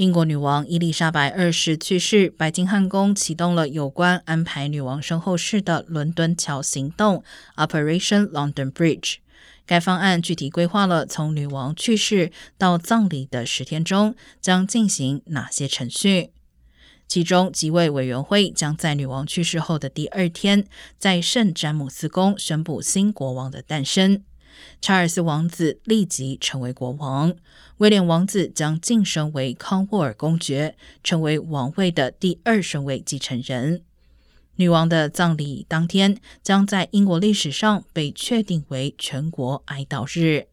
英国女王伊丽莎白二世去世，白金汉宫启动了有关安排女王身后事的伦敦桥行动 （Operation London Bridge）。该方案具体规划了从女王去世到葬礼的十天中将进行哪些程序。其中，即位委员会将在女王去世后的第二天，在圣詹姆斯宫宣布新国王的诞生。查尔斯王子立即成为国王，威廉王子将晋升为康沃尔公爵，成为王位的第二顺位继承人。女王的葬礼当天将在英国历史上被确定为全国哀悼日。